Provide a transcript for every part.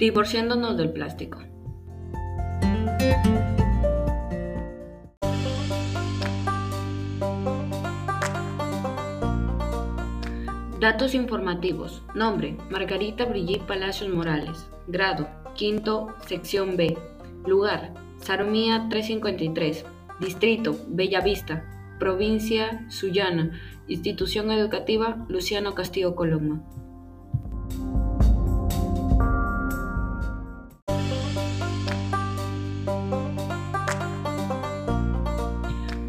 Divorciándonos del plástico. Datos informativos. Nombre: Margarita Brigitte Palacios Morales. Grado: Quinto, sección B. Lugar: Saromía 353. Distrito: Bellavista. Provincia: Sullana. Institución educativa: Luciano Castillo Coloma.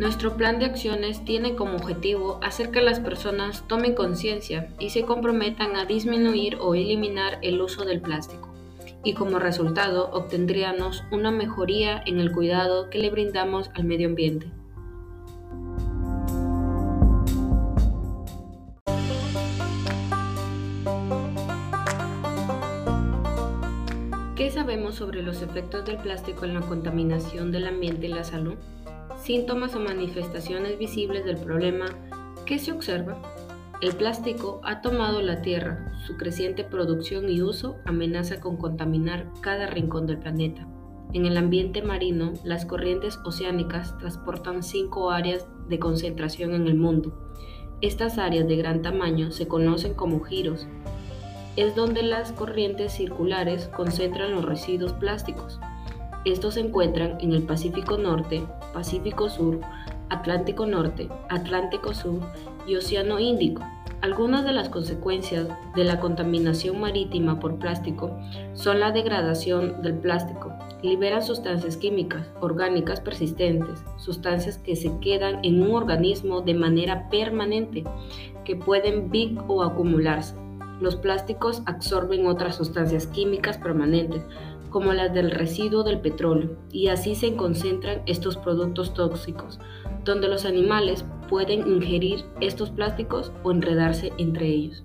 Nuestro plan de acciones tiene como objetivo hacer que las personas tomen conciencia y se comprometan a disminuir o eliminar el uso del plástico. Y como resultado obtendríamos una mejoría en el cuidado que le brindamos al medio ambiente. ¿Qué sabemos sobre los efectos del plástico en la contaminación del ambiente y la salud? Síntomas o manifestaciones visibles del problema ¿Qué se observa. El plástico ha tomado la Tierra, su creciente producción y uso amenaza con contaminar cada rincón del planeta. En el ambiente marino, las corrientes oceánicas transportan cinco áreas de concentración en el mundo. Estas áreas de gran tamaño se conocen como giros. Es donde las corrientes circulares concentran los residuos plásticos. Estos se encuentran en el Pacífico Norte, Pacífico Sur, Atlántico Norte, Atlántico Sur y Océano Índico. Algunas de las consecuencias de la contaminación marítima por plástico son la degradación del plástico. Libera sustancias químicas, orgánicas persistentes, sustancias que se quedan en un organismo de manera permanente, que pueden big o acumularse. Los plásticos absorben otras sustancias químicas permanentes, como las del residuo del petróleo, y así se concentran estos productos tóxicos, donde los animales pueden ingerir estos plásticos o enredarse entre ellos.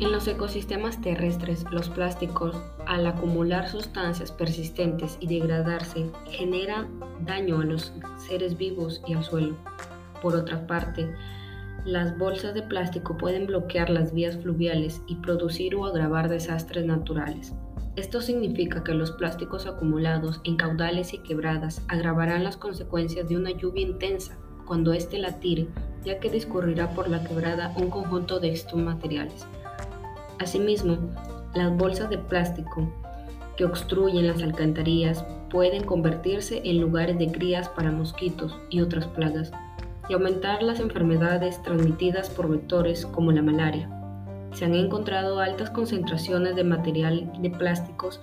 En los ecosistemas terrestres, los plásticos, al acumular sustancias persistentes y degradarse, generan daño a los seres vivos y al suelo. Por otra parte, las bolsas de plástico pueden bloquear las vías fluviales y producir o agravar desastres naturales. Esto significa que los plásticos acumulados en caudales y quebradas agravarán las consecuencias de una lluvia intensa cuando éste la tire, ya que discurrirá por la quebrada un conjunto de estos materiales. Asimismo, las bolsas de plástico que obstruyen las alcantarillas pueden convertirse en lugares de crías para mosquitos y otras plagas y aumentar las enfermedades transmitidas por vectores como la malaria. Se han encontrado altas concentraciones de material de plásticos,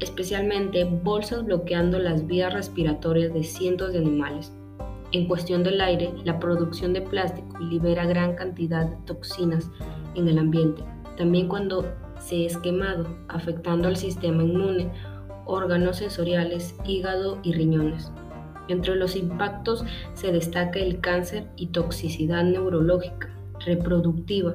especialmente bolsas bloqueando las vías respiratorias de cientos de animales. En cuestión del aire, la producción de plástico libera gran cantidad de toxinas en el ambiente, también cuando se es quemado, afectando al sistema inmune, órganos sensoriales, hígado y riñones. Entre los impactos se destaca el cáncer y toxicidad neurológica, reproductiva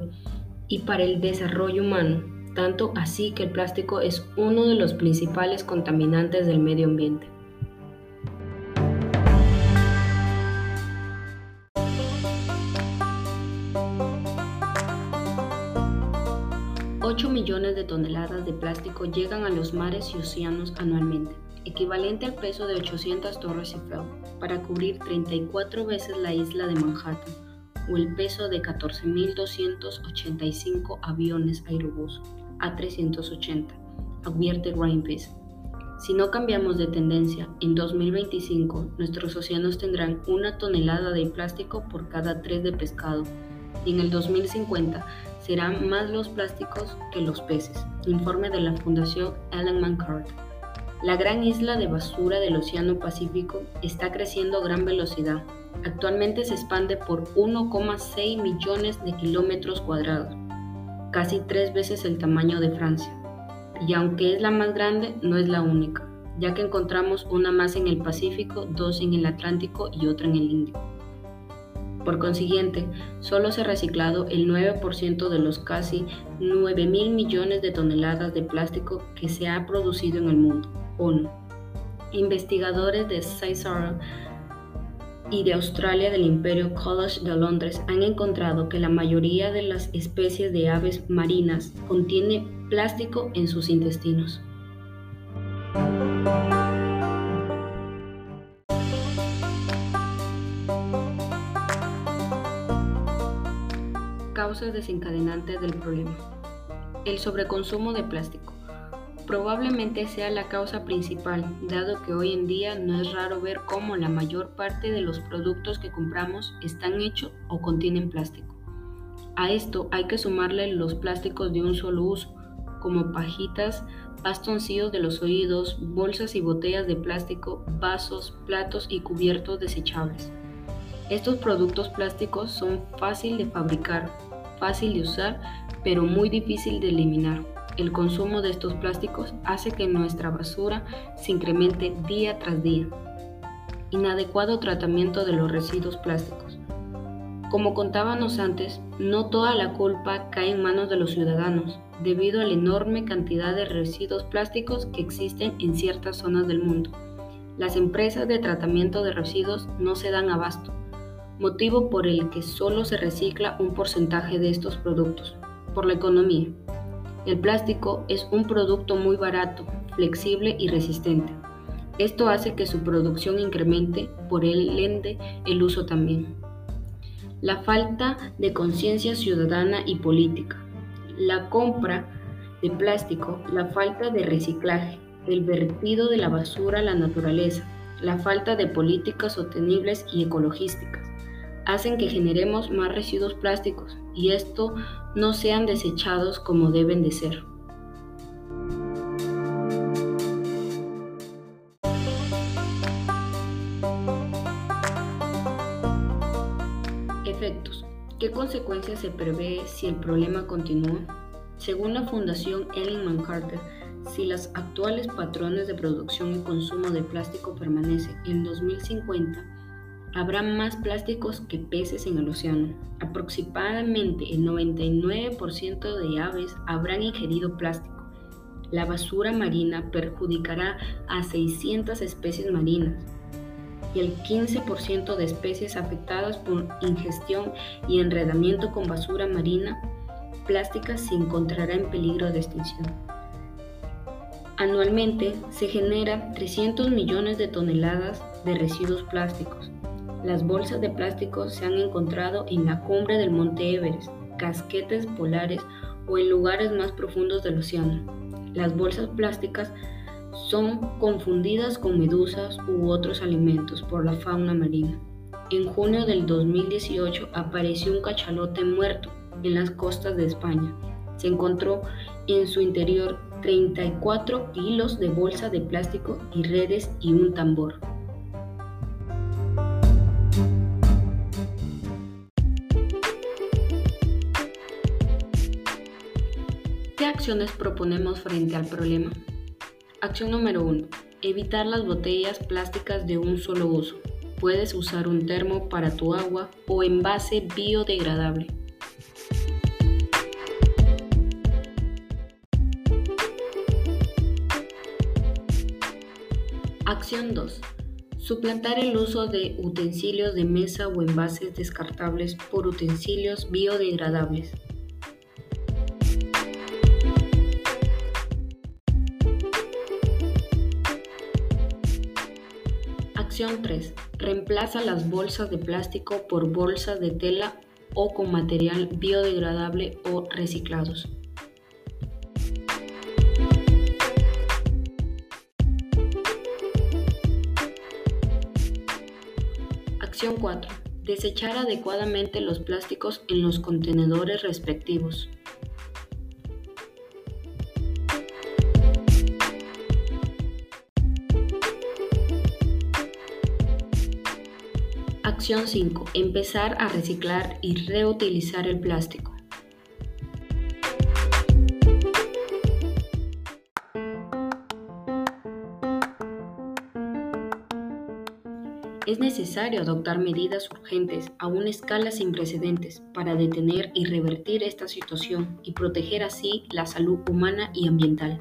y para el desarrollo humano, tanto así que el plástico es uno de los principales contaminantes del medio ambiente. $8 millones de toneladas de plástico llegan a los mares y océanos anualmente equivalente al peso de 800 torres Eiffel, para cubrir 34 veces la isla de Manhattan, o el peso de 14.285 aviones Airbus A380, advierte Greenpeace. Si no cambiamos de tendencia, en 2025 nuestros océanos tendrán una tonelada de plástico por cada tres de pescado y en el 2050 serán más los plásticos que los peces, informe de la Fundación Ellen MacArthur. La gran isla de basura del Océano Pacífico está creciendo a gran velocidad. Actualmente se expande por 1,6 millones de kilómetros cuadrados, casi tres veces el tamaño de Francia. Y aunque es la más grande, no es la única, ya que encontramos una más en el Pacífico, dos en el Atlántico y otra en el Índico. Por consiguiente, solo se ha reciclado el 9% de los casi 9 mil millones de toneladas de plástico que se ha producido en el mundo. 1. Investigadores de Cesar y de Australia del Imperio College de Londres han encontrado que la mayoría de las especies de aves marinas contiene plástico en sus intestinos. Causas desencadenantes del problema. El sobreconsumo de plástico. Probablemente sea la causa principal, dado que hoy en día no es raro ver cómo la mayor parte de los productos que compramos están hechos o contienen plástico. A esto hay que sumarle los plásticos de un solo uso, como pajitas, bastoncillos de los oídos, bolsas y botellas de plástico, vasos, platos y cubiertos desechables. Estos productos plásticos son fácil de fabricar, fácil de usar, pero muy difícil de eliminar. El consumo de estos plásticos hace que nuestra basura se incremente día tras día. Inadecuado tratamiento de los residuos plásticos. Como contábamos antes, no toda la culpa cae en manos de los ciudadanos, debido a la enorme cantidad de residuos plásticos que existen en ciertas zonas del mundo. Las empresas de tratamiento de residuos no se dan abasto, motivo por el que solo se recicla un porcentaje de estos productos, por la economía. El plástico es un producto muy barato, flexible y resistente. Esto hace que su producción incremente, por el ende el uso también. La falta de conciencia ciudadana y política. La compra de plástico, la falta de reciclaje, el vertido de la basura a la naturaleza, la falta de políticas sostenibles y ecologísticas hacen que generemos más residuos plásticos y esto no sean desechados como deben de ser. Efectos. ¿Qué consecuencias se prevé si el problema continúa? Según la Fundación Ellen MacArthur, si los actuales patrones de producción y consumo de plástico permanecen en 2050, Habrá más plásticos que peces en el océano. Aproximadamente el 99% de aves habrán ingerido plástico. La basura marina perjudicará a 600 especies marinas y el 15% de especies afectadas por ingestión y enredamiento con basura marina plástica se encontrará en peligro de extinción. Anualmente se generan 300 millones de toneladas de residuos plásticos, las bolsas de plástico se han encontrado en la cumbre del monte Everest, casquetes polares o en lugares más profundos del océano. Las bolsas plásticas son confundidas con medusas u otros alimentos por la fauna marina. En junio del 2018 apareció un cachalote muerto en las costas de España. Se encontró en su interior 34 kilos de bolsa de plástico y redes y un tambor. Acciones proponemos frente al problema? Acción número 1. Evitar las botellas plásticas de un solo uso. Puedes usar un termo para tu agua o envase biodegradable. Acción 2. Suplantar el uso de utensilios de mesa o envases descartables por utensilios biodegradables. Acción 3. Reemplaza las bolsas de plástico por bolsas de tela o con material biodegradable o reciclados. Acción 4. Desechar adecuadamente los plásticos en los contenedores respectivos. Acción 5. Empezar a reciclar y reutilizar el plástico. Es necesario adoptar medidas urgentes a una escala sin precedentes para detener y revertir esta situación y proteger así la salud humana y ambiental.